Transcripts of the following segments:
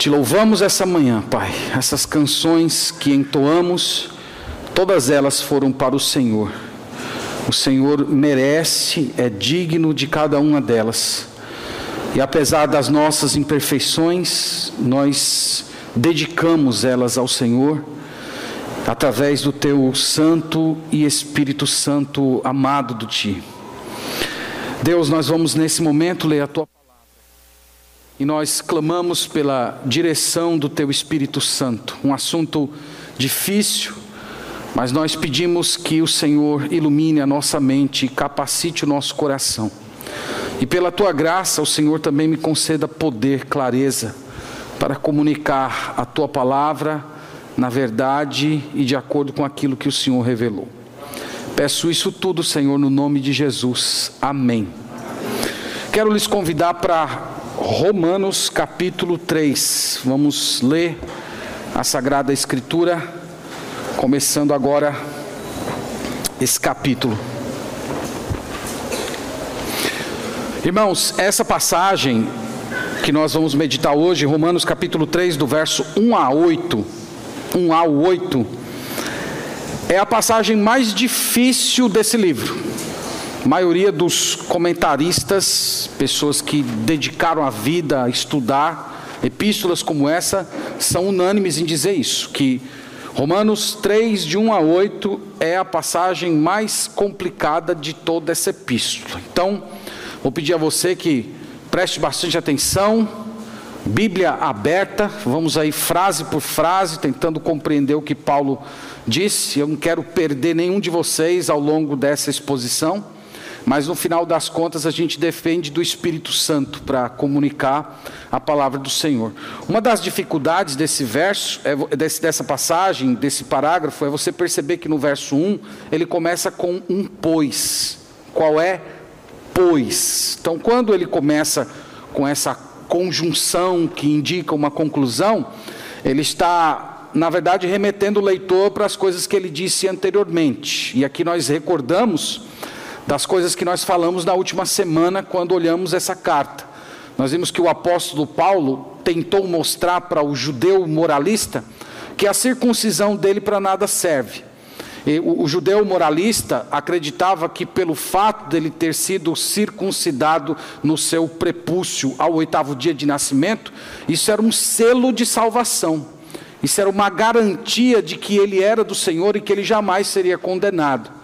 Te louvamos essa manhã, Pai. Essas canções que entoamos, todas elas foram para o Senhor. O Senhor merece, é digno de cada uma delas. E apesar das nossas imperfeições, nós dedicamos elas ao Senhor, através do Teu Santo e Espírito Santo amado do Ti. Deus, nós vamos nesse momento ler a Tua palavra. E nós clamamos pela direção do Teu Espírito Santo. Um assunto difícil, mas nós pedimos que o Senhor ilumine a nossa mente e capacite o nosso coração. E pela tua graça, o Senhor também me conceda poder, clareza, para comunicar a tua palavra na verdade e de acordo com aquilo que o Senhor revelou. Peço isso tudo, Senhor, no nome de Jesus. Amém. Quero lhes convidar para Romanos capítulo 3. Vamos ler a Sagrada Escritura começando agora esse capítulo. Irmãos, essa passagem que nós vamos meditar hoje, Romanos capítulo 3, do verso 1 a 8, 1 ao 8, é a passagem mais difícil desse livro. Maioria dos comentaristas, pessoas que dedicaram a vida a estudar epístolas como essa, são unânimes em dizer isso, que Romanos 3, de 1 a 8, é a passagem mais complicada de toda essa epístola. Então, vou pedir a você que preste bastante atenção, Bíblia aberta, vamos aí frase por frase, tentando compreender o que Paulo disse. Eu não quero perder nenhum de vocês ao longo dessa exposição. Mas no final das contas a gente depende do Espírito Santo para comunicar a palavra do Senhor. Uma das dificuldades desse verso, é, dessa passagem, desse parágrafo, é você perceber que no verso 1 ele começa com um pois. Qual é? Pois. Então quando ele começa com essa conjunção que indica uma conclusão, ele está, na verdade, remetendo o leitor para as coisas que ele disse anteriormente. E aqui nós recordamos das coisas que nós falamos na última semana quando olhamos essa carta. Nós vimos que o apóstolo Paulo tentou mostrar para o judeu moralista que a circuncisão dele para nada serve. O, o, judeu moralista acreditava que pelo fato dele ter sido circuncidado no seu prepúcio ao oitavo dia de nascimento, isso era um selo de salvação. Isso era uma garantia de que ele era do Senhor e que ele jamais seria condenado.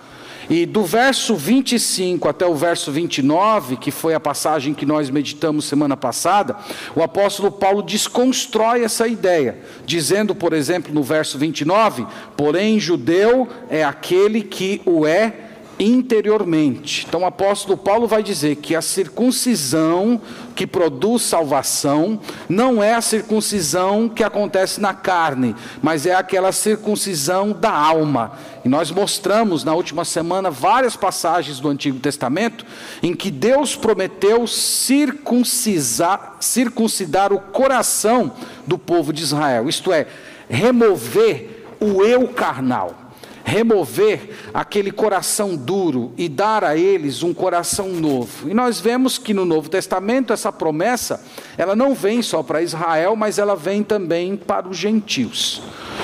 E do verso 25 até o verso 29, que foi a passagem que nós meditamos semana passada, o apóstolo Paulo desconstrói essa ideia, dizendo, por exemplo, no verso 29, porém judeu é aquele que o é interiormente. Então o apóstolo Paulo vai dizer que a circuncisão que produz salvação não é a circuncisão que acontece na carne, mas é aquela circuncisão da alma. E nós mostramos na última semana várias passagens do Antigo Testamento em que Deus prometeu circuncisar, circuncidar o coração do povo de Israel, isto é, remover o eu carnal remover aquele coração duro e dar a eles um coração novo. E nós vemos que no Novo Testamento essa promessa, ela não vem só para Israel, mas ela vem também para os gentios.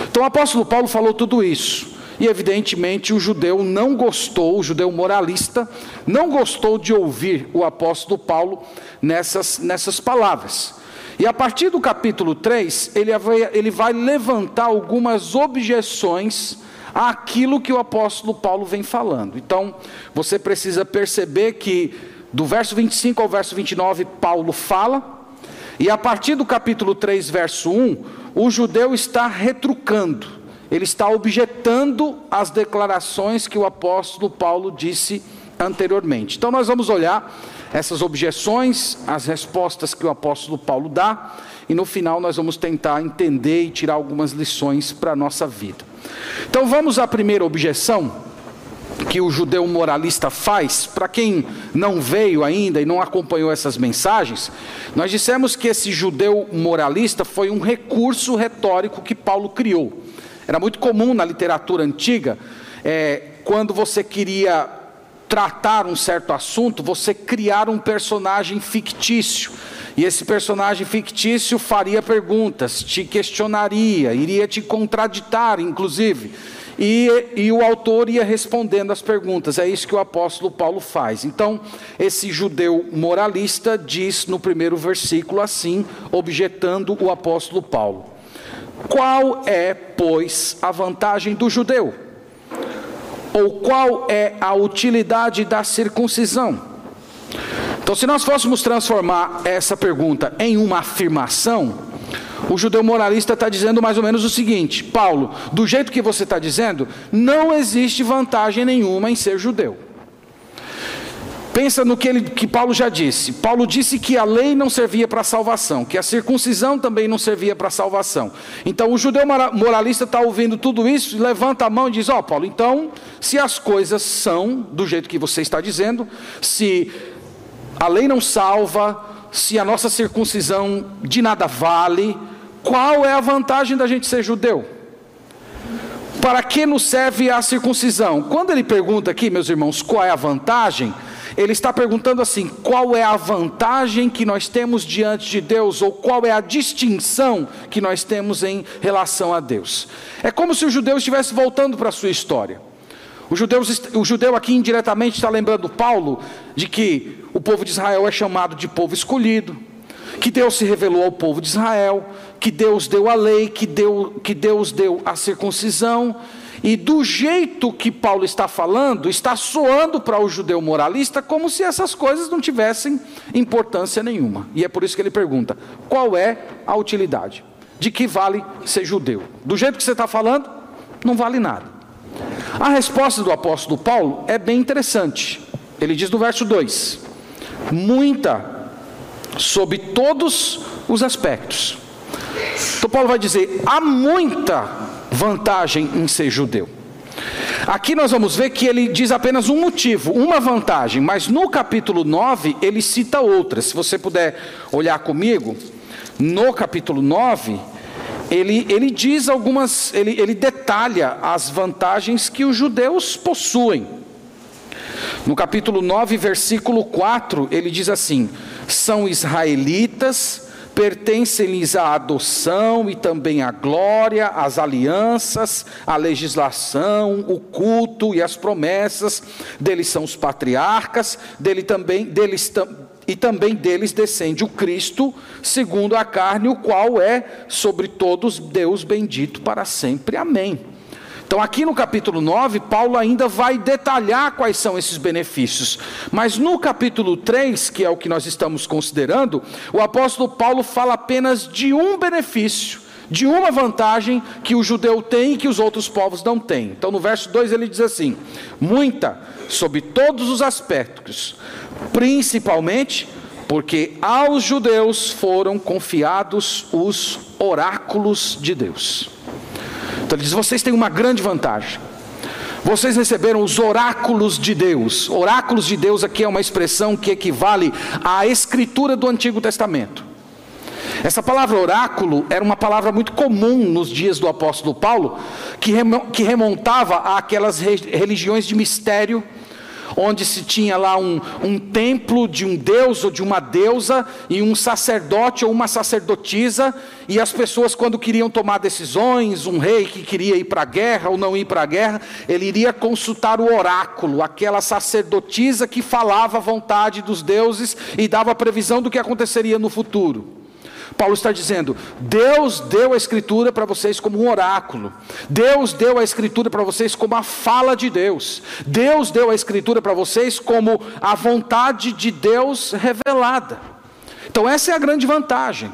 Então o apóstolo Paulo falou tudo isso. E evidentemente o judeu não gostou, o judeu moralista, não gostou de ouvir o apóstolo Paulo nessas, nessas palavras. E a partir do capítulo 3, ele vai, ele vai levantar algumas objeções àquilo que o apóstolo Paulo vem falando. Então, você precisa perceber que do verso 25 ao verso 29, Paulo fala, e a partir do capítulo 3, verso 1, o judeu está retrucando, ele está objetando as declarações que o apóstolo Paulo disse anteriormente. Então, nós vamos olhar essas objeções, as respostas que o apóstolo Paulo dá, e no final nós vamos tentar entender e tirar algumas lições para a nossa vida. Então vamos à primeira objeção que o judeu moralista faz, para quem não veio ainda e não acompanhou essas mensagens, nós dissemos que esse judeu moralista foi um recurso retórico que Paulo criou. Era muito comum na literatura antiga, é, quando você queria tratar um certo assunto, você criar um personagem fictício. E esse personagem fictício faria perguntas, te questionaria, iria te contraditar, inclusive. E, e, o autor ia respondendo as perguntas, é isso que o apóstolo Paulo faz. Então, esse judeu moralista diz no primeiro versículo assim, objetando o apóstolo Paulo: Qual é, pois, a vantagem do judeu? Ou qual é a utilidade da circuncisão? Então, se nós fôssemos transformar essa pergunta em uma afirmação, o judeu moralista está dizendo mais ou menos o seguinte: Paulo, do jeito que você está dizendo, não existe vantagem nenhuma em ser judeu. Pensa no que, ele, que Paulo já disse. Paulo disse que a lei não servia para salvação, que a circuncisão também não servia para salvação. Então o judeu moralista está ouvindo tudo isso, levanta a mão e diz: Ó, oh, Paulo, então, se as coisas são do jeito que você está dizendo, se a lei não salva, se a nossa circuncisão de nada vale, qual é a vantagem da gente ser judeu? Para que nos serve a circuncisão? Quando ele pergunta aqui, meus irmãos, qual é a vantagem? Ele está perguntando assim: qual é a vantagem que nós temos diante de Deus, ou qual é a distinção que nós temos em relação a Deus? É como se o judeu estivesse voltando para a sua história. O judeu, o judeu aqui indiretamente está lembrando Paulo de que o povo de Israel é chamado de povo escolhido, que Deus se revelou ao povo de Israel, que Deus deu a lei, que, deu, que Deus deu a circuncisão, e do jeito que Paulo está falando, está soando para o judeu moralista como se essas coisas não tivessem importância nenhuma. E é por isso que ele pergunta: qual é a utilidade? De que vale ser judeu? Do jeito que você está falando, não vale nada. A resposta do apóstolo Paulo é bem interessante. Ele diz no verso 2: muita, sob todos os aspectos. Então, Paulo vai dizer: há muita vantagem em ser judeu. Aqui nós vamos ver que ele diz apenas um motivo, uma vantagem, mas no capítulo 9 ele cita outras. Se você puder olhar comigo, no capítulo 9, ele, ele diz algumas, ele, ele detalha as vantagens que os judeus possuem. No capítulo 9, versículo 4, ele diz assim: são israelitas pertencem-lhes a adoção e também a glória, as alianças, a legislação, o culto e as promessas. Deles são os patriarcas, dele também, deles e também deles descende o Cristo, segundo a carne, o qual é sobre todos Deus bendito para sempre. Amém. Então, aqui no capítulo 9, Paulo ainda vai detalhar quais são esses benefícios. Mas no capítulo 3, que é o que nós estamos considerando, o apóstolo Paulo fala apenas de um benefício, de uma vantagem que o judeu tem e que os outros povos não têm. Então, no verso 2 ele diz assim: muita, sob todos os aspectos, principalmente porque aos judeus foram confiados os oráculos de Deus. Então ele diz: vocês têm uma grande vantagem. Vocês receberam os oráculos de Deus. Oráculos de Deus aqui é uma expressão que equivale à escritura do Antigo Testamento. Essa palavra oráculo era uma palavra muito comum nos dias do apóstolo Paulo, que remontava àquelas religiões de mistério onde se tinha lá um, um templo de um deus ou de uma deusa, e um sacerdote ou uma sacerdotisa, e as pessoas, quando queriam tomar decisões, um rei que queria ir para a guerra ou não ir para a guerra, ele iria consultar o oráculo, aquela sacerdotisa que falava a vontade dos deuses e dava previsão do que aconteceria no futuro. Paulo está dizendo: Deus deu a Escritura para vocês como um oráculo, Deus deu a Escritura para vocês como a fala de Deus, Deus deu a Escritura para vocês como a vontade de Deus revelada. Então, essa é a grande vantagem.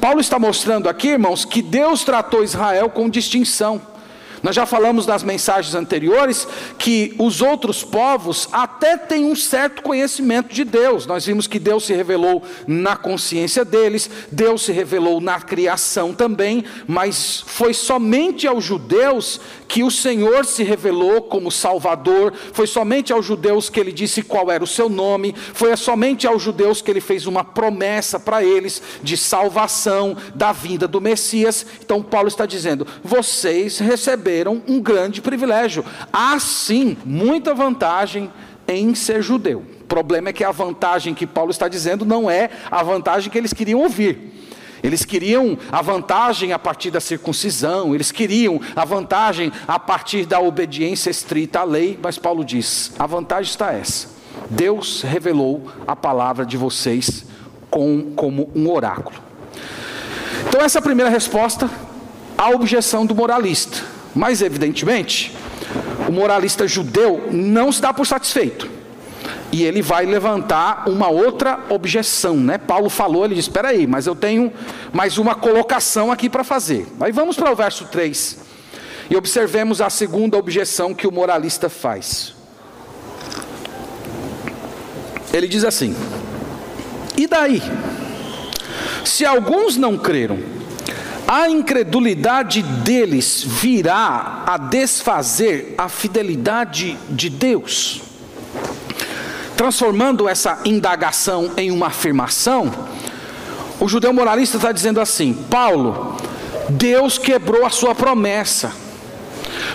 Paulo está mostrando aqui, irmãos, que Deus tratou Israel com distinção. Nós já falamos nas mensagens anteriores que os outros povos até têm um certo conhecimento de Deus. Nós vimos que Deus se revelou na consciência deles, Deus se revelou na criação também, mas foi somente aos judeus que o Senhor se revelou como Salvador, foi somente aos judeus que ele disse qual era o seu nome, foi somente aos judeus que ele fez uma promessa para eles de salvação da vinda do Messias. Então Paulo está dizendo: vocês receberam um grande privilégio. Há sim muita vantagem em ser judeu. O problema é que a vantagem que Paulo está dizendo não é a vantagem que eles queriam ouvir. Eles queriam a vantagem a partir da circuncisão, eles queriam a vantagem a partir da obediência estrita à lei, mas Paulo diz: a vantagem está essa. Deus revelou a palavra de vocês com, como um oráculo. Então, essa é a primeira resposta à objeção do moralista. Mas, evidentemente, o moralista judeu não se dá por satisfeito. E ele vai levantar uma outra objeção, né? Paulo falou, ele diz: Espera aí, mas eu tenho mais uma colocação aqui para fazer. Aí vamos para o verso 3 e observemos a segunda objeção que o moralista faz. Ele diz assim: E daí? Se alguns não creram, a incredulidade deles virá a desfazer a fidelidade de Deus transformando essa indagação em uma afirmação, o judeu moralista está dizendo assim: Paulo, Deus quebrou a sua promessa.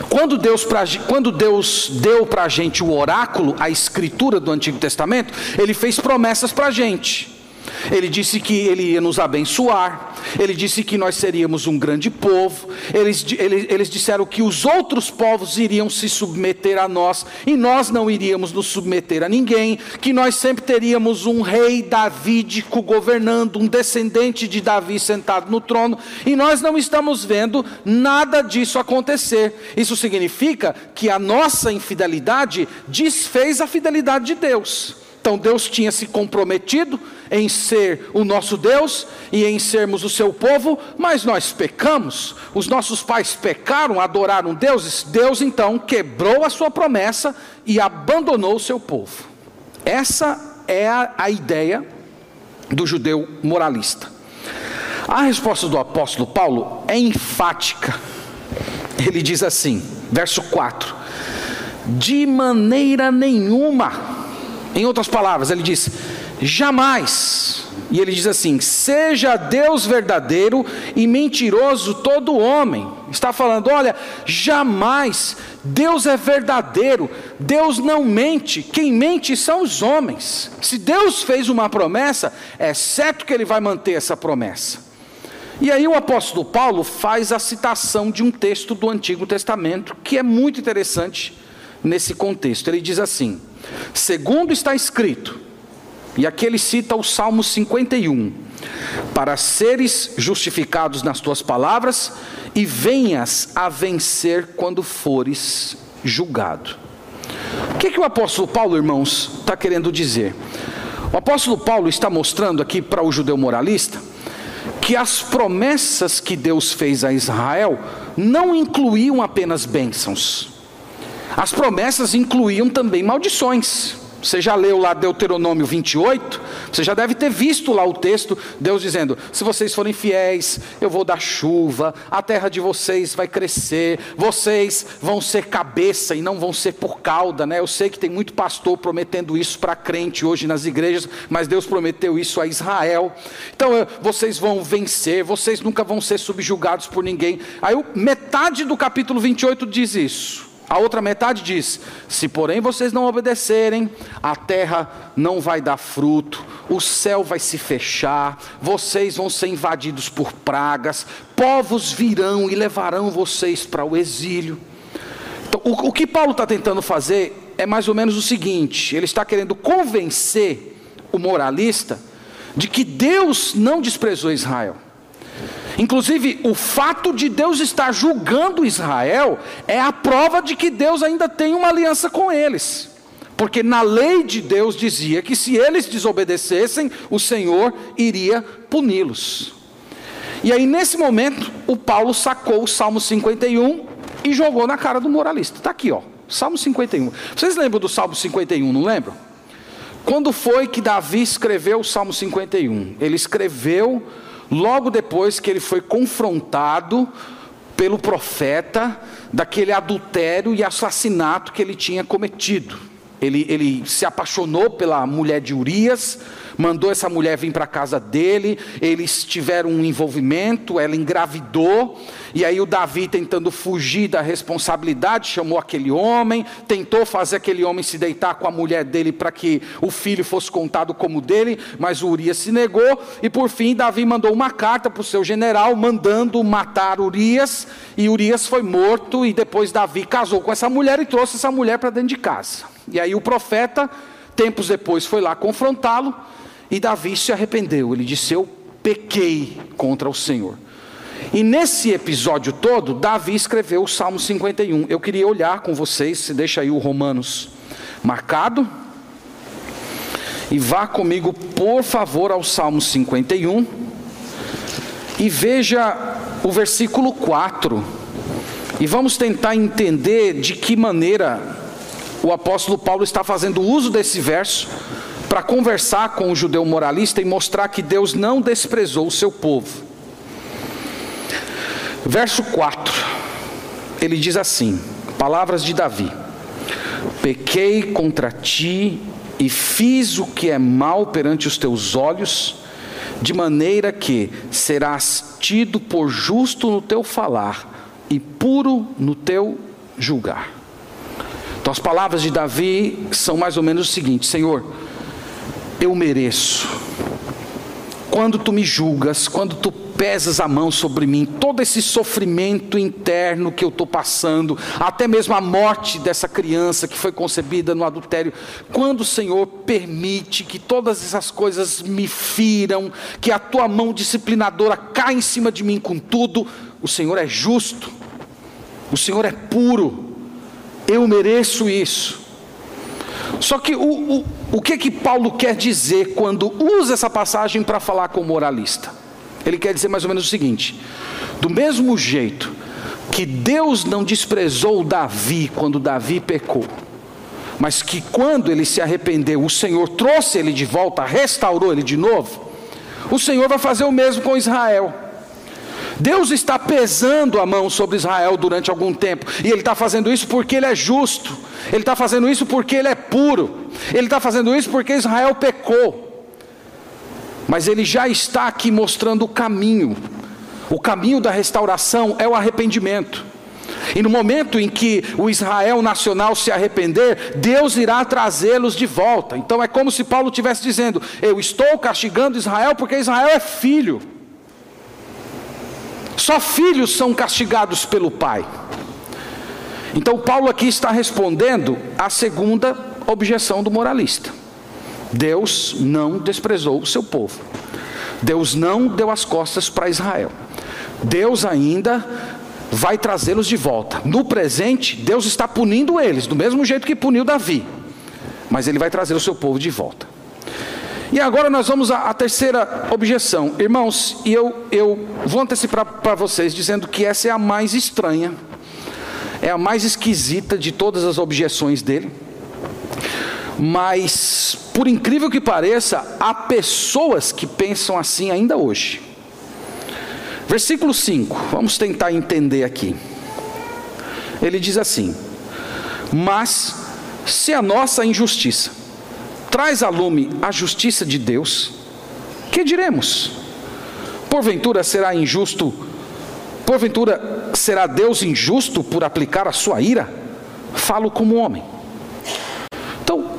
Quando Deus, pra, quando Deus deu para a gente o oráculo, a escritura do Antigo Testamento, Ele fez promessas para a gente. Ele disse que ele ia nos abençoar, ele disse que nós seríamos um grande povo, eles, eles, eles, disseram que os outros povos iriam se submeter a nós e nós não iríamos nos submeter a ninguém, que nós sempre teríamos um rei davídico governando, um descendente de Davi sentado no trono, e nós não estamos vendo nada disso acontecer. Isso significa que a nossa infidelidade desfez a fidelidade de Deus. Então Deus tinha se comprometido em ser o nosso Deus e em sermos o seu povo, mas nós pecamos. Os nossos pais pecaram, adoraram deuses. Deus então quebrou a sua promessa e abandonou o seu povo. Essa é a, a ideia do judeu moralista. A resposta do apóstolo Paulo é enfática. Ele diz assim, verso 4: De maneira nenhuma em outras palavras, ele diz: jamais. E ele diz assim: seja Deus verdadeiro e mentiroso todo homem. Está falando, olha, jamais. Deus é verdadeiro, Deus não mente, quem mente são os homens. Se Deus fez uma promessa, é certo que ele vai manter essa promessa. E aí o apóstolo Paulo faz a citação de um texto do Antigo Testamento que é muito interessante nesse contexto. Ele diz assim: Segundo está escrito, e aqui ele cita o Salmo 51, para seres justificados nas tuas palavras e venhas a vencer quando fores julgado. O que, que o apóstolo Paulo, irmãos, está querendo dizer? O apóstolo Paulo está mostrando aqui para o judeu moralista que as promessas que Deus fez a Israel não incluíam apenas bênçãos, as promessas incluíam também maldições. Você já leu lá Deuteronômio 28? Você já deve ter visto lá o texto, Deus dizendo: se vocês forem fiéis, eu vou dar chuva, a terra de vocês vai crescer, vocês vão ser cabeça e não vão ser por cauda, né? Eu sei que tem muito pastor prometendo isso para crente hoje nas igrejas, mas Deus prometeu isso a Israel. Então, vocês vão vencer, vocês nunca vão ser subjugados por ninguém. Aí, metade do capítulo 28 diz isso. A outra metade diz: Se porém vocês não obedecerem, a terra não vai dar fruto, o céu vai se fechar, vocês vão ser invadidos por pragas, povos virão e levarão vocês para o exílio. Então, o, o que Paulo está tentando fazer é mais ou menos o seguinte: ele está querendo convencer o moralista de que Deus não desprezou Israel. Inclusive, o fato de Deus estar julgando Israel é a prova de que Deus ainda tem uma aliança com eles. Porque na lei de Deus dizia que se eles desobedecessem, o Senhor iria puni-los. E aí, nesse momento, o Paulo sacou o Salmo 51 e jogou na cara do moralista. Está aqui, ó, Salmo 51. Vocês lembram do Salmo 51, não lembram? Quando foi que Davi escreveu o Salmo 51? Ele escreveu logo depois que ele foi confrontado pelo profeta daquele adultério e assassinato que ele tinha cometido. Ele, ele se apaixonou pela mulher de Urias, mandou essa mulher vir para a casa dele, eles tiveram um envolvimento, ela engravidou, e aí o Davi, tentando fugir da responsabilidade, chamou aquele homem, tentou fazer aquele homem se deitar com a mulher dele para que o filho fosse contado como dele, mas o Urias se negou, e por fim Davi mandou uma carta para o seu general, mandando matar Urias, e Urias foi morto, e depois Davi casou com essa mulher e trouxe essa mulher para dentro de casa. E aí o profeta, tempos depois, foi lá confrontá-lo, e Davi se arrependeu. Ele disse: Eu pequei contra o Senhor. E nesse episódio todo, Davi escreveu o Salmo 51. Eu queria olhar com vocês, se deixa aí o Romanos marcado. E vá comigo, por favor, ao Salmo 51. E veja o versículo 4. E vamos tentar entender de que maneira o apóstolo Paulo está fazendo uso desse verso para conversar com o judeu moralista e mostrar que Deus não desprezou o seu povo. Verso 4, ele diz assim: palavras de Davi: Pequei contra ti e fiz o que é mal perante os teus olhos, de maneira que serás tido por justo no teu falar e puro no teu julgar. Então, as palavras de Davi são mais ou menos o seguinte: Senhor, eu mereço. Quando tu me julgas, quando tu pesas a mão sobre mim, todo esse sofrimento interno que eu estou passando, até mesmo a morte dessa criança que foi concebida no adultério, quando o Senhor permite que todas essas coisas me firam, que a tua mão disciplinadora cai em cima de mim com tudo, o Senhor é justo, o Senhor é puro, eu mereço isso. Só que o, o, o que que Paulo quer dizer quando usa essa passagem para falar com o moralista? Ele quer dizer mais ou menos o seguinte: do mesmo jeito que Deus não desprezou Davi quando Davi pecou, mas que quando ele se arrependeu, o Senhor trouxe ele de volta, restaurou ele de novo, o Senhor vai fazer o mesmo com Israel. Deus está pesando a mão sobre Israel durante algum tempo, e Ele está fazendo isso porque Ele é justo, Ele está fazendo isso porque Ele é puro, Ele está fazendo isso porque Israel pecou, mas Ele já está aqui mostrando o caminho, o caminho da restauração é o arrependimento. E no momento em que o Israel nacional se arrepender, Deus irá trazê-los de volta. Então é como se Paulo estivesse dizendo: Eu estou castigando Israel porque Israel é filho. Só filhos são castigados pelo pai. Então, Paulo aqui está respondendo à segunda objeção do moralista. Deus não desprezou o seu povo. Deus não deu as costas para Israel. Deus ainda vai trazê-los de volta. No presente, Deus está punindo eles, do mesmo jeito que puniu Davi. Mas ele vai trazer o seu povo de volta. E agora nós vamos à, à terceira objeção. Irmãos, e eu, eu vou antecipar para vocês dizendo que essa é a mais estranha, é a mais esquisita de todas as objeções dele. Mas, por incrível que pareça, há pessoas que pensam assim ainda hoje. Versículo 5, vamos tentar entender aqui. Ele diz assim: Mas se a nossa injustiça traz a lume a justiça de Deus, que diremos? Porventura será injusto, porventura será Deus injusto por aplicar a sua ira? Falo como homem. Então,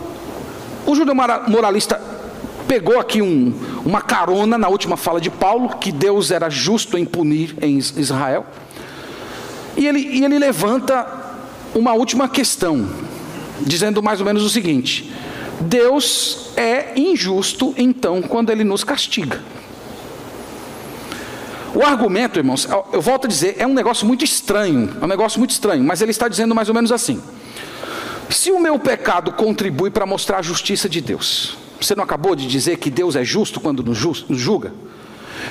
o judeu moralista pegou aqui um, uma carona na última fala de Paulo, que Deus era justo em punir em Israel, e ele, e ele levanta uma última questão, dizendo mais ou menos o seguinte: Deus é injusto então quando ele nos castiga. O argumento, irmãos, eu volto a dizer, é um negócio muito estranho, é um negócio muito estranho, mas ele está dizendo mais ou menos assim: se o meu pecado contribui para mostrar a justiça de Deus, você não acabou de dizer que Deus é justo quando nos julga?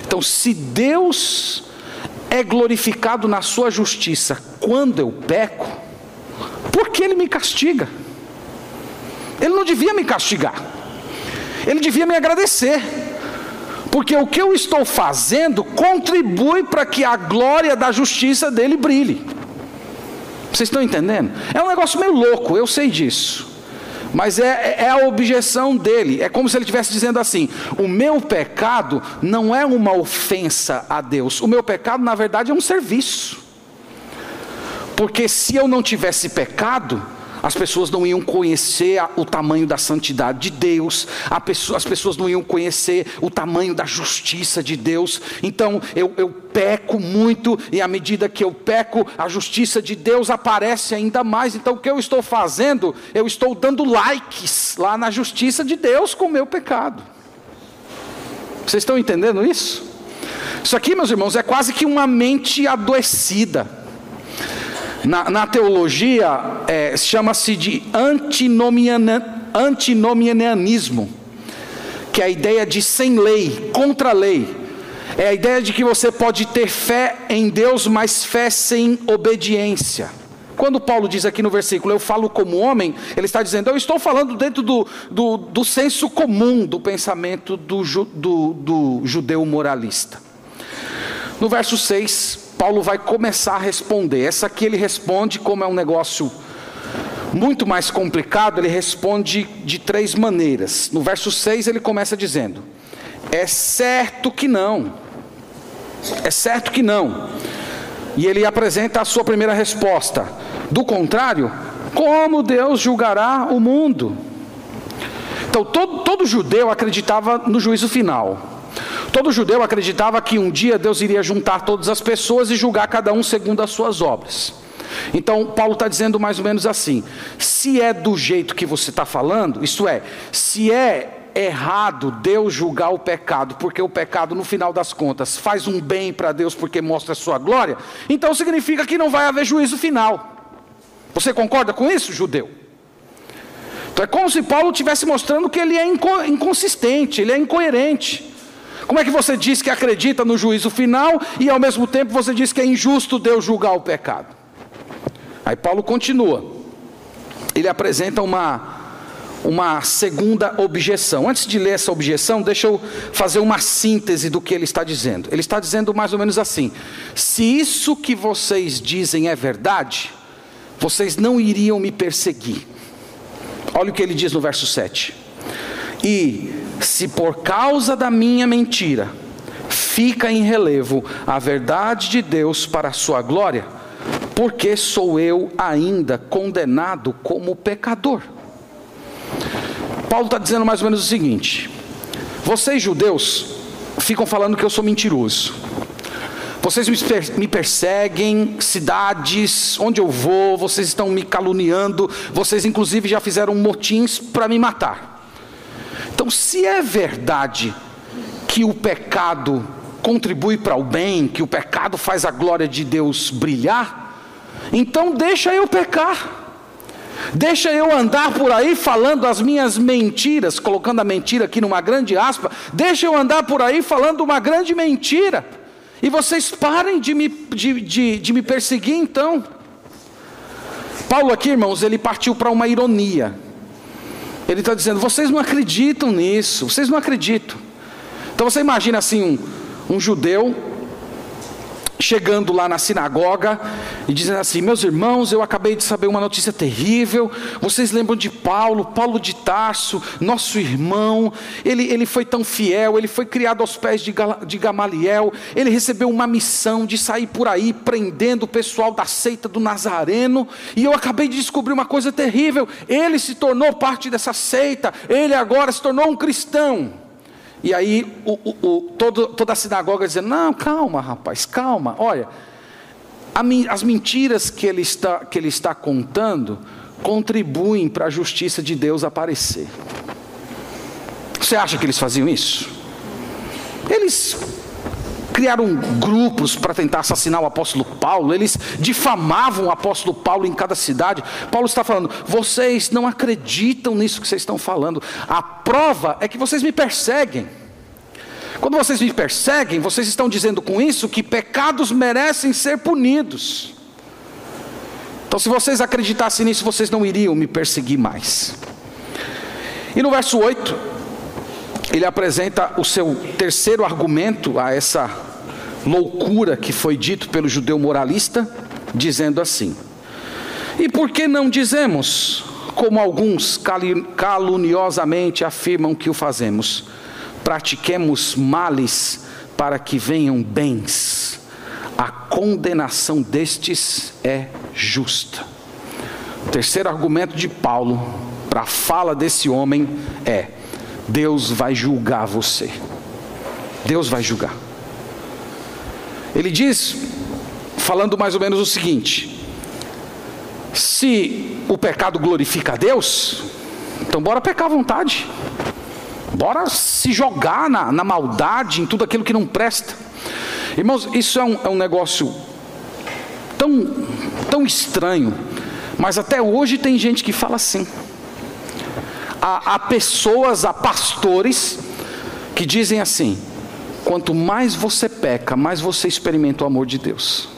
Então, se Deus é glorificado na sua justiça quando eu peco, por que ele me castiga? Ele não devia me castigar, ele devia me agradecer, porque o que eu estou fazendo contribui para que a glória da justiça dele brilhe. Vocês estão entendendo? É um negócio meio louco, eu sei disso. Mas é, é, a objeção dele. É como se ele estivesse dizendo assim: o meu pecado não é uma ofensa a Deus. O meu pecado, na verdade, é um serviço. Porque se eu não tivesse pecado, as pessoas não iam conhecer o tamanho da santidade de Deus, as pessoas não iam conhecer o tamanho da justiça de Deus. Então eu, eu peco muito, e à medida que eu peco, a justiça de Deus aparece ainda mais. Então o que eu estou fazendo? Eu estou dando likes lá na justiça de Deus com o meu pecado. Vocês estão entendendo isso? Isso aqui, meus irmãos, é quase que uma mente adoecida. Na, na teologia, é, chama-se de antinomianismo, que é a ideia de sem lei, contra lei. É a ideia de que você pode ter fé em Deus, mas fé sem obediência. Quando Paulo diz aqui no versículo, eu falo como homem, ele está dizendo, eu estou falando dentro do, do, do senso comum do pensamento do, do, do judeu moralista. No verso 6, Paulo vai começar a responder. Essa aqui ele responde como é um negócio muito mais complicado, ele responde de três maneiras. No verso 6 ele começa dizendo: É certo que não. É certo que não. E ele apresenta a sua primeira resposta. Do contrário, como Deus julgará o mundo? Então, todo, todo judeu acreditava no juízo final. Todo judeu acreditava que um dia Deus iria juntar todas as pessoas e julgar cada um segundo as suas obras. Então, Paulo está dizendo mais ou menos assim: se é do jeito que você está falando, isto é, se é errado Deus julgar o pecado, porque o pecado, no final das contas, faz um bem para Deus porque mostra a sua glória, então significa que não vai haver juízo final. Você concorda com isso, judeu? Então é como se Paulo estivesse mostrando que ele é inconsistente, ele é incoerente. Como é que você diz que acredita no juízo final e ao mesmo tempo você diz que é injusto Deus julgar o pecado? Aí Paulo continua. Ele apresenta uma uma segunda objeção. Antes de ler essa objeção, deixa eu fazer uma síntese do que ele está dizendo. Ele está dizendo mais ou menos assim: se isso que vocês dizem é verdade, vocês não iriam me perseguir. Olha o que ele diz no verso 7. E se por causa da minha mentira fica em relevo a verdade de Deus para a sua glória, porque sou eu ainda condenado como pecador. Paulo está dizendo mais ou menos o seguinte: vocês judeus ficam falando que eu sou mentiroso. Vocês me perseguem, cidades, onde eu vou, vocês estão me caluniando, vocês inclusive já fizeram motins para me matar. Então, se é verdade que o pecado contribui para o bem, que o pecado faz a glória de Deus brilhar, então deixa eu pecar. Deixa eu andar por aí falando as minhas mentiras, colocando a mentira aqui numa grande aspa. Deixa eu andar por aí falando uma grande mentira. E vocês parem de me, de, de, de me perseguir então. Paulo aqui, irmãos, ele partiu para uma ironia. Ele está dizendo: vocês não acreditam nisso, vocês não acreditam. Então você imagina assim um, um judeu chegando lá na sinagoga e dizendo assim: Meus irmãos, eu acabei de saber uma notícia terrível. Vocês lembram de Paulo, Paulo de Tarso, nosso irmão? Ele, ele foi tão fiel, ele foi criado aos pés de, de Gamaliel. Ele recebeu uma missão de sair por aí prendendo o pessoal da seita do Nazareno. E eu acabei de descobrir uma coisa terrível: ele se tornou parte dessa seita, ele agora se tornou um cristão. E aí o, o, o, todo, toda a sinagoga dizendo: Não, calma, rapaz, calma. Olha, as mentiras que ele, está, que ele está contando contribuem para a justiça de Deus aparecer. Você acha que eles faziam isso? Eles criaram grupos para tentar assassinar o apóstolo Paulo, eles difamavam o apóstolo Paulo em cada cidade. Paulo está falando: vocês não acreditam nisso que vocês estão falando, a prova é que vocês me perseguem. Quando vocês me perseguem, vocês estão dizendo com isso que pecados merecem ser punidos. Então, se vocês acreditassem nisso, vocês não iriam me perseguir mais. E no verso 8, ele apresenta o seu terceiro argumento a essa loucura que foi dito pelo judeu moralista, dizendo assim: E por que não dizemos, como alguns caluniosamente afirmam que o fazemos, pratiquemos males para que venham bens. A condenação destes é justa. O terceiro argumento de Paulo para a fala desse homem é: Deus vai julgar você. Deus vai julgar. Ele diz, falando mais ou menos o seguinte: se o pecado glorifica a Deus, então bora pecar à vontade, bora se jogar na, na maldade, em tudo aquilo que não presta. Irmãos, isso é um, é um negócio tão, tão estranho, mas até hoje tem gente que fala assim. Há, há pessoas, há pastores que dizem assim: quanto mais você peca, mais você experimenta o amor de Deus.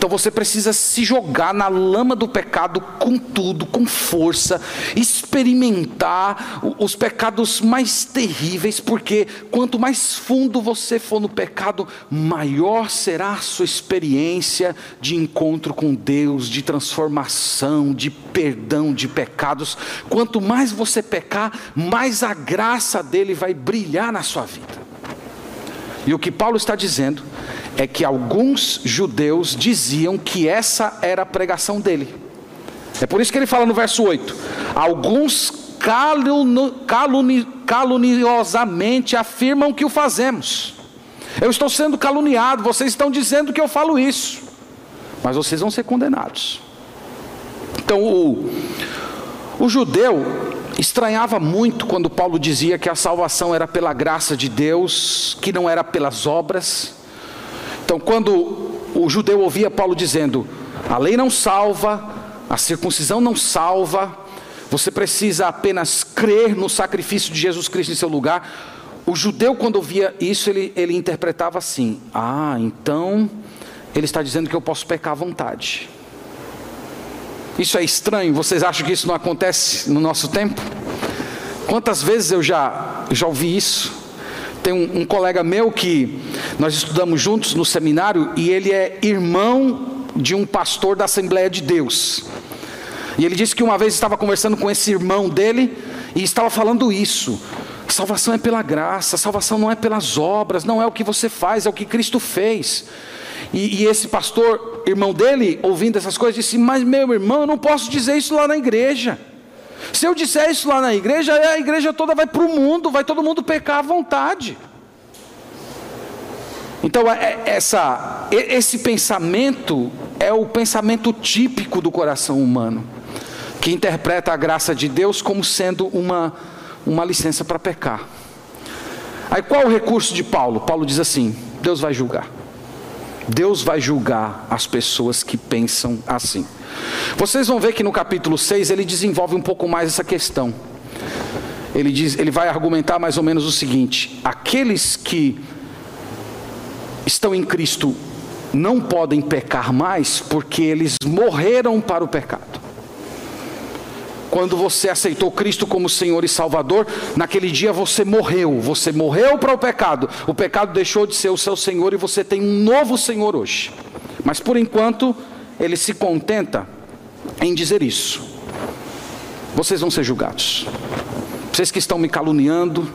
Então você precisa se jogar na lama do pecado com tudo, com força, experimentar os pecados mais terríveis, porque quanto mais fundo você for no pecado, maior será a sua experiência de encontro com Deus, de transformação, de perdão de pecados. Quanto mais você pecar, mais a graça dele vai brilhar na sua vida. E o que Paulo está dizendo é que alguns judeus diziam que essa era a pregação dele. É por isso que ele fala no verso 8: alguns caluni, caluniosamente afirmam que o fazemos. Eu estou sendo caluniado, vocês estão dizendo que eu falo isso, mas vocês vão ser condenados. Então, o, o judeu estranhava muito quando Paulo dizia que a salvação era pela graça de Deus, que não era pelas obras. Então, quando o judeu ouvia Paulo dizendo: a lei não salva, a circuncisão não salva, você precisa apenas crer no sacrifício de Jesus Cristo em seu lugar. O judeu, quando ouvia isso, ele, ele interpretava assim: ah, então ele está dizendo que eu posso pecar à vontade. Isso é estranho, vocês acham que isso não acontece no nosso tempo? Quantas vezes eu já, já ouvi isso? Tem um, um, colega meu que nós estudamos juntos no seminário e ele é irmão de um pastor da Assembleia de Deus. E ele disse que uma vez estava conversando com esse irmão dele e estava falando isso. salvação é pela graça, salvação não é pelas obras, não é o que você faz, é o que Cristo fez. E, e esse pastor, irmão dele, ouvindo essas coisas, disse: Mas meu irmão, eu não posso dizer isso lá na igreja. Se eu disser isso lá na igreja, a igreja toda vai para o mundo, vai todo mundo pecar à vontade. Então, é, essa, esse pensamento é o pensamento típico do coração humano, que interpreta a graça de Deus como sendo uma, uma licença para pecar. Aí qual o recurso de Paulo? Paulo diz assim: Deus vai julgar. Deus vai julgar as pessoas que pensam assim. Vocês vão ver que no capítulo 6 ele desenvolve um pouco mais essa questão. Ele, diz, ele vai argumentar mais ou menos o seguinte: aqueles que estão em Cristo não podem pecar mais porque eles morreram para o pecado. Quando você aceitou Cristo como Senhor e Salvador, naquele dia você morreu, você morreu para o pecado. O pecado deixou de ser o seu Senhor e você tem um novo Senhor hoje. Mas por enquanto, ele se contenta em dizer isso. Vocês vão ser julgados. Vocês que estão me caluniando,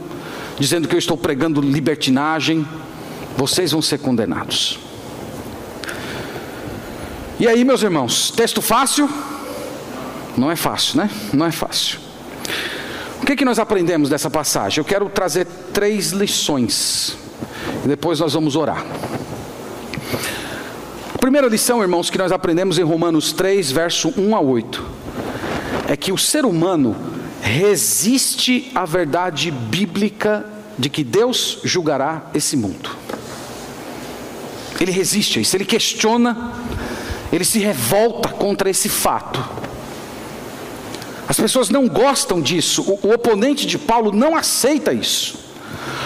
dizendo que eu estou pregando libertinagem, vocês vão ser condenados. E aí, meus irmãos, texto fácil? Não é fácil, né? Não é fácil. O que, é que nós aprendemos dessa passagem? Eu quero trazer três lições. E depois nós vamos orar. A primeira lição, irmãos, que nós aprendemos em Romanos 3, verso 1 a 8, é que o ser humano resiste à verdade bíblica de que Deus julgará esse mundo. Ele resiste a isso, ele questiona, ele se revolta contra esse fato. As pessoas não gostam disso, o, o oponente de Paulo não aceita isso.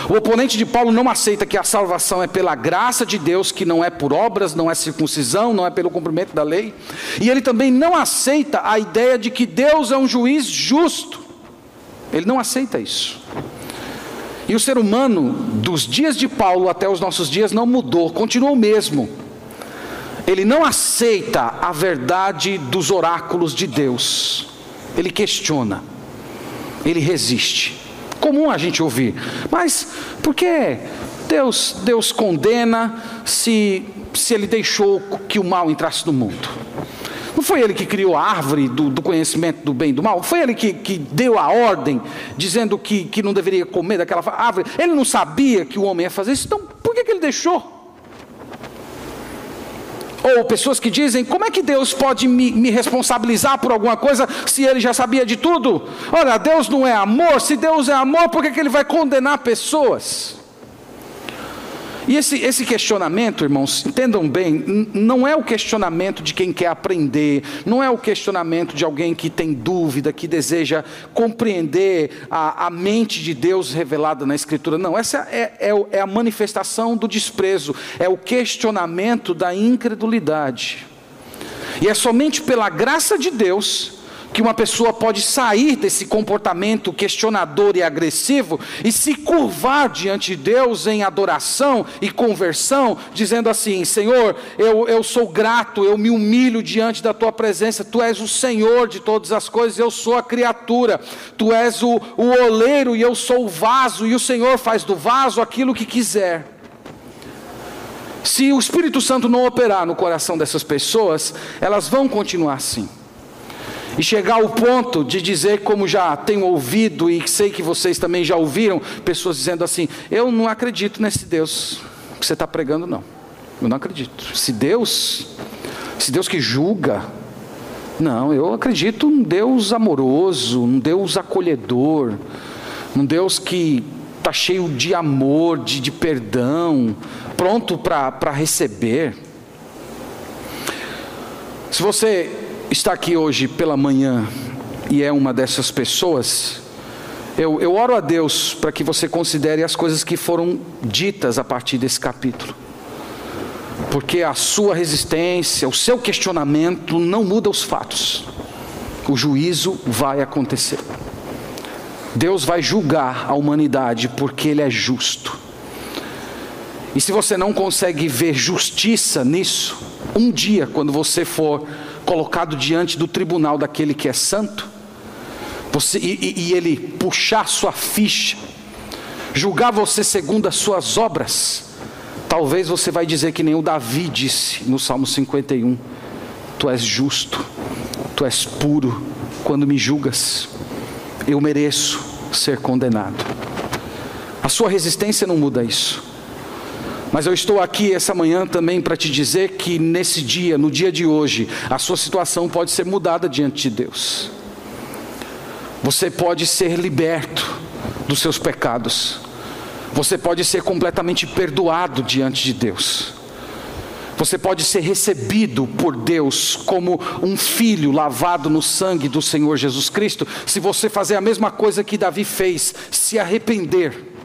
O oponente de Paulo não aceita que a salvação é pela graça de Deus, que não é por obras, não é circuncisão, não é pelo cumprimento da lei. E ele também não aceita a ideia de que Deus é um juiz justo. Ele não aceita isso. E o ser humano, dos dias de Paulo até os nossos dias, não mudou, continua o mesmo. Ele não aceita a verdade dos oráculos de Deus. Ele questiona, ele resiste. Comum a gente ouvir, mas por que Deus, Deus condena se, se ele deixou que o mal entrasse no mundo? Não foi ele que criou a árvore do, do conhecimento do bem e do mal? Foi ele que, que deu a ordem, dizendo que, que não deveria comer daquela árvore? Ele não sabia que o homem ia fazer isso, então por que, que ele deixou? Ou pessoas que dizem: como é que Deus pode me, me, responsabilizar por alguma coisa se ele já sabia de tudo? Olha, Deus não é amor, se Deus é amor, por que, que ele vai condenar pessoas? E esse, esse questionamento, irmãos, entendam bem, não é o questionamento de quem quer aprender, não é o questionamento de alguém que tem dúvida, que deseja compreender a, a mente de Deus revelada na Escritura. Não, essa é, é, é a manifestação do desprezo, é o questionamento da incredulidade. E é somente pela graça de Deus que uma pessoa pode sair desse comportamento questionador e agressivo e se curvar diante de Deus em adoração e conversão, dizendo assim: Senhor, eu, eu sou grato, eu me humilho diante da tua presença, tu és o Senhor de todas as coisas, eu sou a criatura, tu és o, o oleiro e eu sou o vaso, e o Senhor faz do vaso aquilo que quiser. Se o Espírito Santo não operar no coração dessas pessoas, elas vão continuar assim e chegar ao ponto de dizer, como já tenho ouvido e sei que vocês também já ouviram, pessoas dizendo assim: Eu não acredito nesse Deus que você está pregando, não. Eu não acredito. Se Deus, se Deus que julga, não, eu acredito num Deus amoroso, num Deus acolhedor, num Deus que está cheio de amor, de, de perdão, pronto para receber. Se você está aqui hoje pela manhã e é uma dessas pessoas, eu, eu oro a Deus para que você considere as coisas que foram ditas a partir desse capítulo. Porque a sua resistência, o seu questionamento não muda os fatos. O juízo vai acontecer. Deus vai julgar a humanidade porque Ele é justo. E se você não consegue ver justiça nisso, um dia, quando você for colocado diante do tribunal daquele que é santo, você, e, e ele puxar sua ficha, julgar você segundo as suas obras, talvez você vai dizer que nem o Davi disse no Salmo 51: Tu és justo, tu és puro quando me julgas, eu mereço ser condenado. A sua resistência não muda isso. Mas eu estou aqui essa manhã também para te dizer que nesse dia, no dia de hoje, a sua situação pode ser mudada diante de Deus. Você pode ser liberto dos seus pecados. Você pode ser completamente perdoado diante de Deus. Você pode ser recebido por Deus como um filho lavado no sangue do Senhor Jesus Cristo, se você fazer a mesma coisa que Davi fez, se arrepender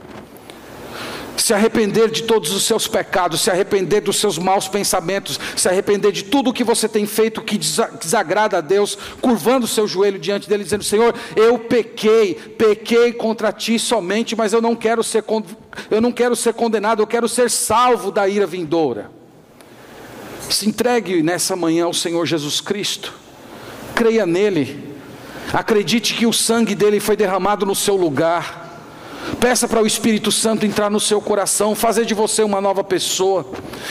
se arrepender de todos os seus pecados, se arrepender dos seus maus pensamentos, se arrepender de tudo o que você tem feito que desagrada a Deus, curvando o seu joelho diante dele, dizendo: Senhor, eu pequei, pequei contra ti somente, mas eu não quero ser, eu não quero ser condenado, eu quero ser salvo da ira vindoura. Se entregue nessa manhã ao Senhor Jesus Cristo, creia nele, acredite que o sangue dele foi derramado no seu lugar Peça para o Espírito Santo entrar no seu coração, fazer de você uma nova pessoa,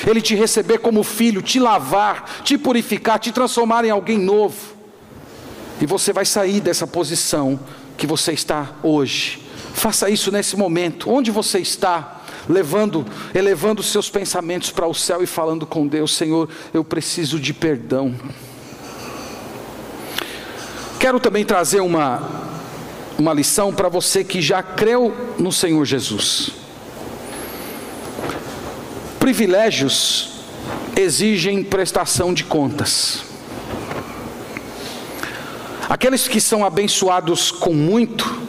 ele te receber como filho, te lavar, te purificar, te transformar em alguém novo. E você vai sair dessa posição que você está hoje. Faça isso nesse momento, onde você está, levando, elevando seus pensamentos para o céu e falando com Deus: Senhor, eu preciso de perdão. Quero também trazer uma uma lição para você que já creu no Senhor Jesus. Privilégios exigem prestação de contas. Aqueles que são abençoados com muito,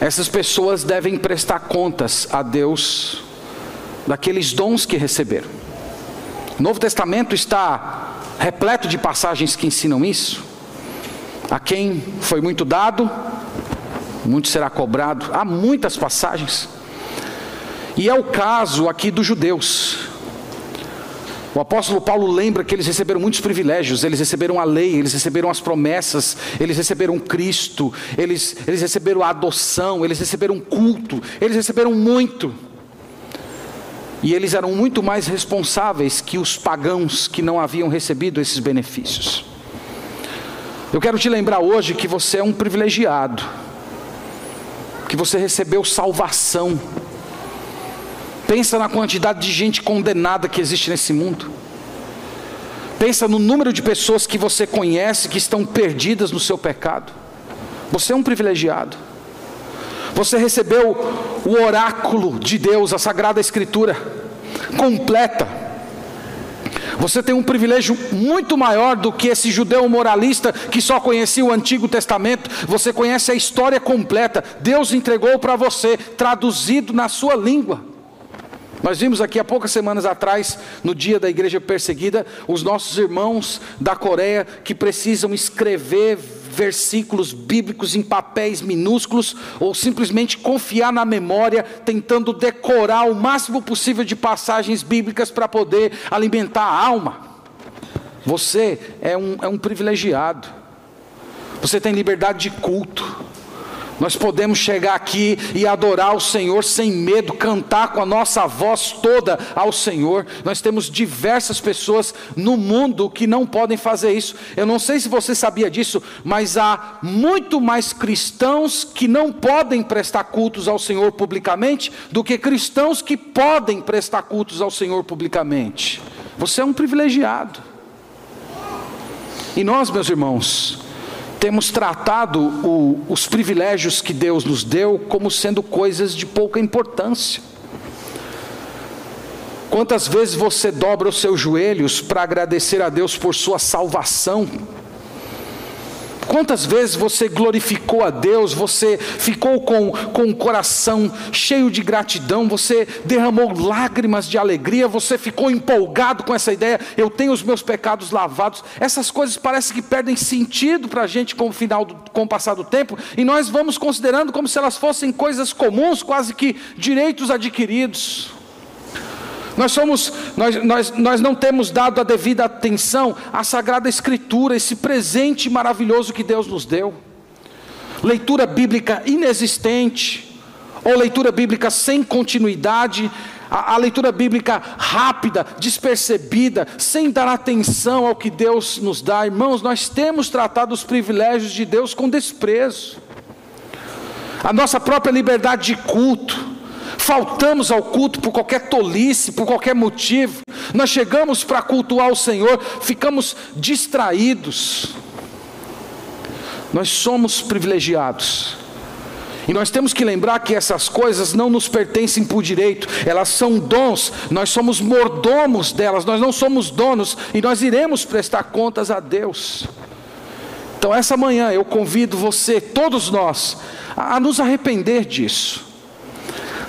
essas pessoas devem prestar contas a Deus daqueles dons que receberam. O Novo Testamento está repleto de passagens que ensinam isso. A quem foi muito dado, muito será cobrado. Há muitas passagens. E é o caso aqui dos judeus. O apóstolo Paulo lembra que eles receberam muitos privilégios, eles receberam a lei, eles receberam as promessas, eles receberam Cristo, eles, eles receberam a adoção, eles receberam culto, eles receberam muito. E eles eram muito mais responsáveis que os pagãos que não haviam recebido esses benefícios. Eu quero te lembrar hoje que você é um privilegiado, que você recebeu salvação. Pensa na quantidade de gente condenada que existe nesse mundo. Pensa no número de pessoas que você conhece que estão perdidas no seu pecado. Você é um privilegiado. Você recebeu o oráculo de Deus, a Sagrada Escritura, completa. Você tem um privilégio muito maior do que esse judeu moralista que só conhecia o Antigo Testamento. Você conhece a história completa. Deus entregou para você, traduzido na sua língua. Nós vimos aqui há poucas semanas atrás, no dia da igreja perseguida, os nossos irmãos da Coreia que precisam escrever versículos bíblicos em papéis minúsculos ou simplesmente confiar na memória, tentando decorar o máximo possível de passagens bíblicas para poder alimentar a alma. Você é um, é um privilegiado, você tem liberdade de culto. Nós podemos chegar aqui e adorar o Senhor sem medo, cantar com a nossa voz toda ao Senhor. Nós temos diversas pessoas no mundo que não podem fazer isso. Eu não sei se você sabia disso, mas há muito mais cristãos que não podem prestar cultos ao Senhor publicamente do que cristãos que podem prestar cultos ao Senhor publicamente. Você é um privilegiado. E nós, meus irmãos, temos tratado o, os privilégios que Deus nos deu como sendo coisas de pouca importância. Quantas vezes você dobra os seus joelhos para agradecer a Deus por sua salvação? Quantas vezes você glorificou a Deus, você ficou com, com o coração cheio de gratidão, você derramou lágrimas de alegria, você ficou empolgado com essa ideia, eu tenho os meus pecados lavados. Essas coisas parecem que perdem sentido para a gente com o final, do, com o passar do tempo, e nós vamos considerando como se elas fossem coisas comuns, quase que direitos adquiridos. Nós somos, nós, nós, nós não temos dado a devida atenção à Sagrada Escritura, esse presente maravilhoso que Deus nos deu. Leitura bíblica inexistente, ou leitura bíblica sem continuidade, a, a leitura bíblica rápida, despercebida, sem dar atenção ao que Deus nos dá. Irmãos, nós temos tratado os privilégios de Deus com desprezo. A nossa própria liberdade de culto, faltamos ao culto por qualquer tolice, por qualquer motivo, nós chegamos para cultuar o Senhor, ficamos distraídos. Nós somos privilegiados. E nós temos que lembrar que essas coisas não nos pertencem por direito, elas são dons, nós somos mordomos delas, nós não somos donos e nós iremos prestar contas a Deus. Então, essa manhã eu convido você, todos nós, a, nos arrepender disso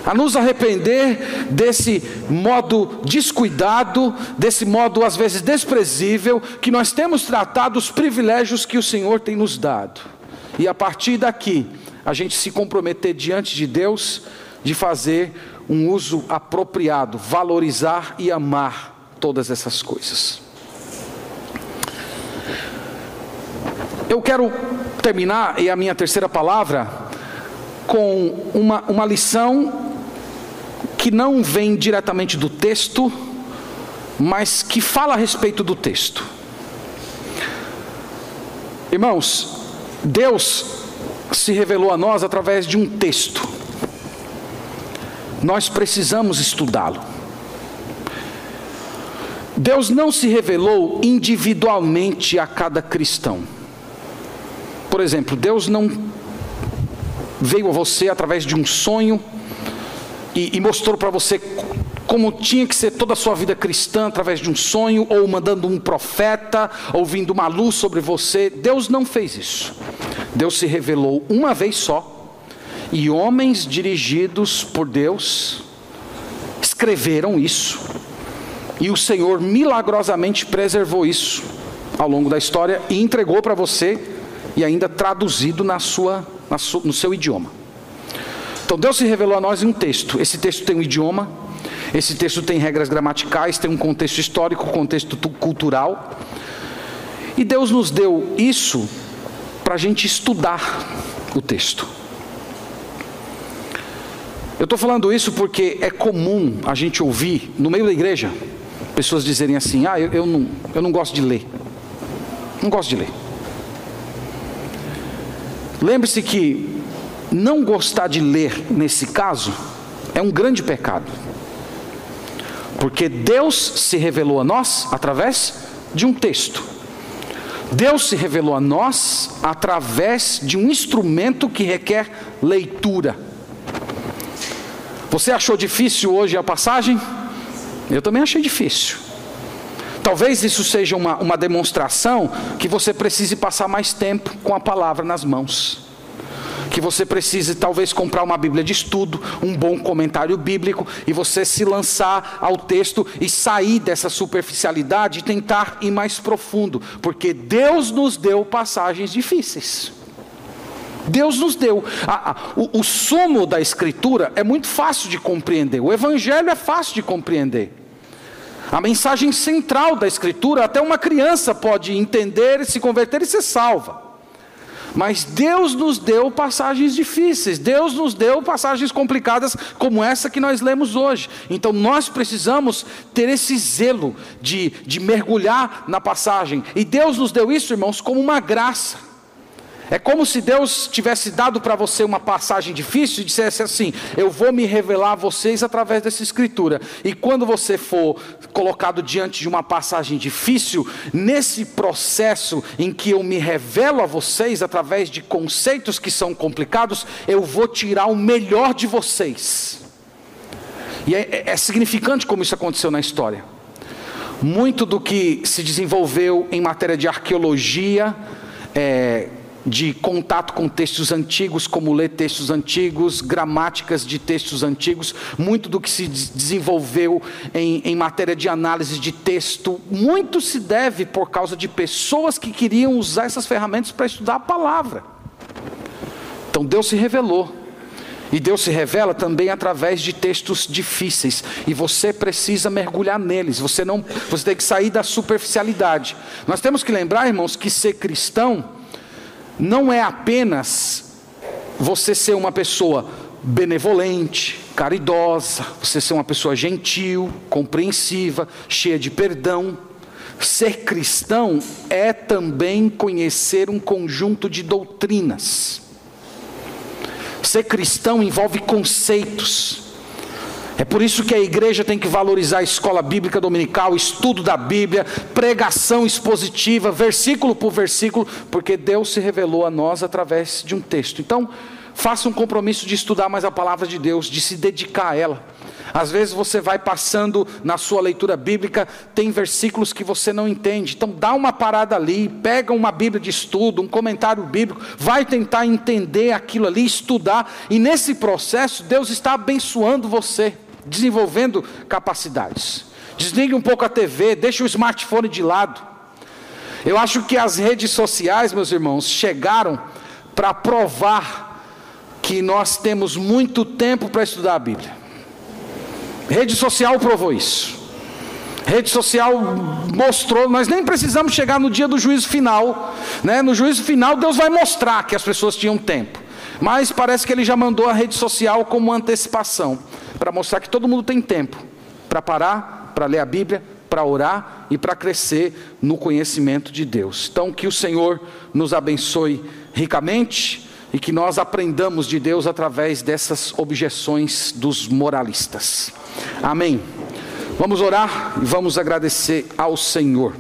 a nos arrepender desse modo descuidado, desse modo às vezes desprezível, que nós temos tratado os privilégios que o Senhor tem nos dado. E a partir daqui, a gente se comprometer diante de Deus de fazer um uso apropriado, valorizar e amar todas essas coisas. Eu quero terminar, e a minha terceira palavra, com uma, uma lição que não vem diretamente do texto, mas que fala a respeito do texto. Irmãos, Deus se revelou a nós através de um texto. Nós precisamos estudá-lo. Deus não se revelou individualmente a cada cristão. Por exemplo, Deus não veio a você através de um sonho e, e mostrou para você como tinha que ser toda a sua vida cristã através de um sonho, ou mandando um profeta, ou vindo uma luz sobre você. Deus não fez isso. Deus se revelou uma vez só, e homens dirigidos por Deus escreveram isso. E o Senhor milagrosamente preservou isso ao longo da história e entregou para você, e ainda traduzido na sua, na no seu idioma. Então Deus se revelou a nós em um texto. Esse texto tem um idioma, Esse texto tem regras gramaticais, tem um contexto histórico, contexto cultural. E Deus nos deu isso para a gente estudar o texto. Eu estou falando isso porque é comum a gente ouvir no meio da igreja pessoas dizerem assim: Ah, eu, eu, não, eu não gosto de ler. Não gosto de ler. Lembre-se que não gostar de ler, nesse caso, é um grande pecado. Porque Deus se revelou a nós através de um texto. Deus se revelou a nós através de um instrumento que requer leitura. Você achou difícil hoje a passagem? Eu também achei difícil. Talvez isso seja uma, uma demonstração que você precise passar mais tempo com a palavra nas mãos que você precise talvez comprar uma Bíblia de estudo, um bom comentário bíblico e você se lançar ao texto e sair dessa superficialidade e tentar ir mais profundo, porque Deus nos deu passagens difíceis. Deus nos deu. o, o sumo da Escritura é muito fácil de compreender, o Evangelho é fácil de compreender. A mensagem central da Escritura, até uma criança pode entender, se converter e ser salva. Mas Deus nos deu passagens difíceis, Deus nos deu passagens complicadas como essa que nós lemos hoje. Então nós precisamos ter esse zelo de, de mergulhar na passagem. E Deus nos deu isso, irmãos, como uma graça. É como se Deus tivesse dado para você uma passagem difícil e dissesse assim: Eu vou me revelar a vocês através dessa escritura. E quando você for colocado diante de uma passagem difícil, nesse processo em que eu me revelo a vocês através de conceitos que são complicados, eu vou tirar o melhor de vocês. E é, é, é significante como isso aconteceu na história. Muito do que se desenvolveu em matéria de arqueologia, é, de contato com textos antigos, como ler textos antigos, gramáticas de textos antigos, muito do que se desenvolveu em, em, matéria de análise de texto, muito se deve por causa de pessoas que queriam usar essas ferramentas para estudar a palavra. Então Deus se revelou. E Deus se revela também através de textos difíceis, e você precisa mergulhar neles. Você não, você tem que sair da superficialidade. Nós temos que lembrar, irmãos, que ser cristão não é apenas você ser uma pessoa benevolente, caridosa, você ser uma pessoa gentil, compreensiva, cheia de perdão. Ser cristão é também conhecer um conjunto de doutrinas. Ser cristão envolve conceitos, é por isso que a igreja tem que valorizar a escola bíblica dominical, estudo da Bíblia, pregação expositiva, versículo por versículo, porque Deus se revelou a nós através de um texto. Então, faça um compromisso de estudar mais a palavra de Deus, de se dedicar a ela. Às vezes você vai passando na sua leitura bíblica, tem versículos que você não entende. Então dá uma parada ali, pega uma Bíblia de estudo, um comentário bíblico, vai tentar entender aquilo ali, estudar, e nesse processo Deus está abençoando você desenvolvendo capacidades. Desligue um pouco a TV, deixe o smartphone de lado. Eu acho que as redes sociais, meus irmãos, chegaram para provar que nós temos muito tempo para estudar a Bíblia. Rede social provou isso. Rede social mostrou, nós nem precisamos chegar no dia do juízo final, né? No juízo final Deus vai mostrar que as pessoas tinham tempo. Mas parece que ele já mandou a rede social como antecipação para mostrar que todo mundo tem tempo para parar, para ler a Bíblia, para orar e para crescer no conhecimento de Deus. Então, que o Senhor nos abençoe ricamente e que nós aprendamos de Deus através dessas objeções dos moralistas. Amém. Vamos orar e vamos agradecer ao Senhor.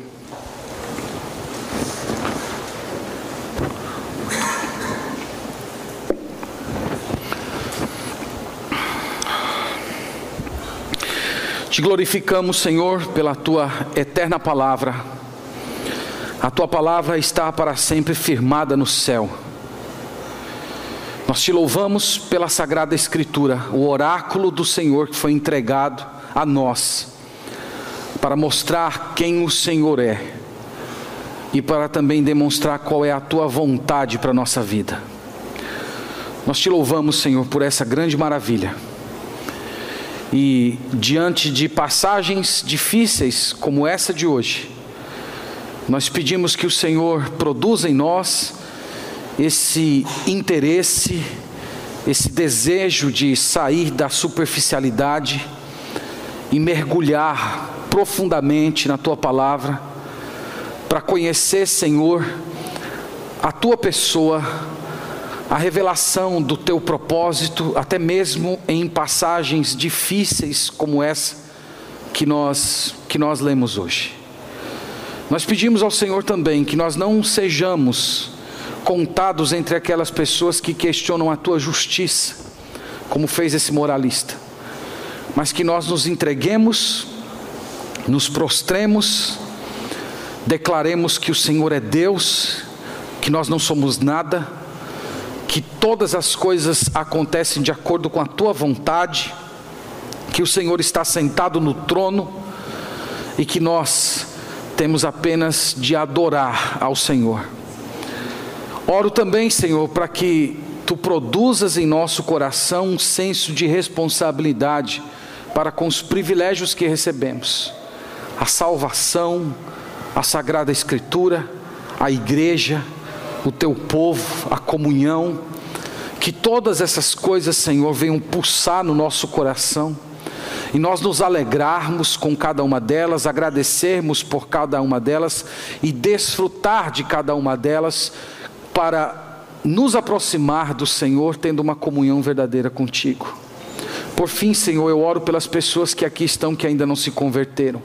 Te glorificamos, Senhor, pela tua eterna palavra. A tua palavra está para sempre firmada no céu. Nós te louvamos pela sagrada Escritura, o oráculo do Senhor que foi entregado a nós, para mostrar quem o Senhor é e para também demonstrar qual é a tua vontade para a nossa vida. Nós te louvamos, Senhor, por essa grande maravilha E diante de passagens difíceis como essa de hoje, nós pedimos que o Senhor produza em nós esse interesse, esse desejo de sair da superficialidade e mergulhar profundamente na tua palavra, para conhecer, Senhor, a tua pessoa, a revelação do teu propósito, até mesmo em passagens difíceis como essa que nós que nós lemos hoje. Nós pedimos ao Senhor também que nós não sejamos contados entre aquelas pessoas que questionam a tua justiça, como fez esse moralista, mas que nós nos entreguemos, nos prostremos, declaremos que o Senhor é Deus, que nós não somos nada, que todas as coisas acontecem de acordo com a tua vontade, que o Senhor está sentado no trono e que nós temos apenas de adorar ao Senhor. Oro também, Senhor, para que tu produzas em nosso coração um senso de responsabilidade para com os privilégios que recebemos, a salvação, a sagrada Escritura, a igreja, o teu povo, a comunhão, que todas essas coisas, Senhor, venham pulsar no nosso coração e nós nos alegrarmos com cada uma delas, agradecermos por cada uma delas e desfrutar de cada uma delas para nos aproximar do Senhor, tendo uma comunhão verdadeira contigo. Por fim, Senhor, eu oro pelas pessoas que aqui estão que ainda não se converteram.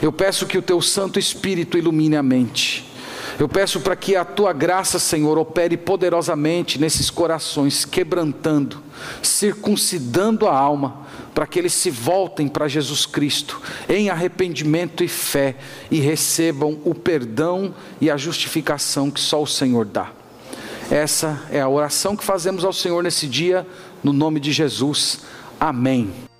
Eu peço que o teu Santo Espírito ilumine a mente eu peço para que a tua graça, Senhor, opere poderosamente nesses corações, quebrantando, circuncidando a alma, para que eles se voltem para Jesus Cristo em arrependimento e fé e recebam o perdão e a justificação que só o Senhor dá. Essa é a oração que fazemos ao Senhor nesse dia, no nome de Jesus. Amém.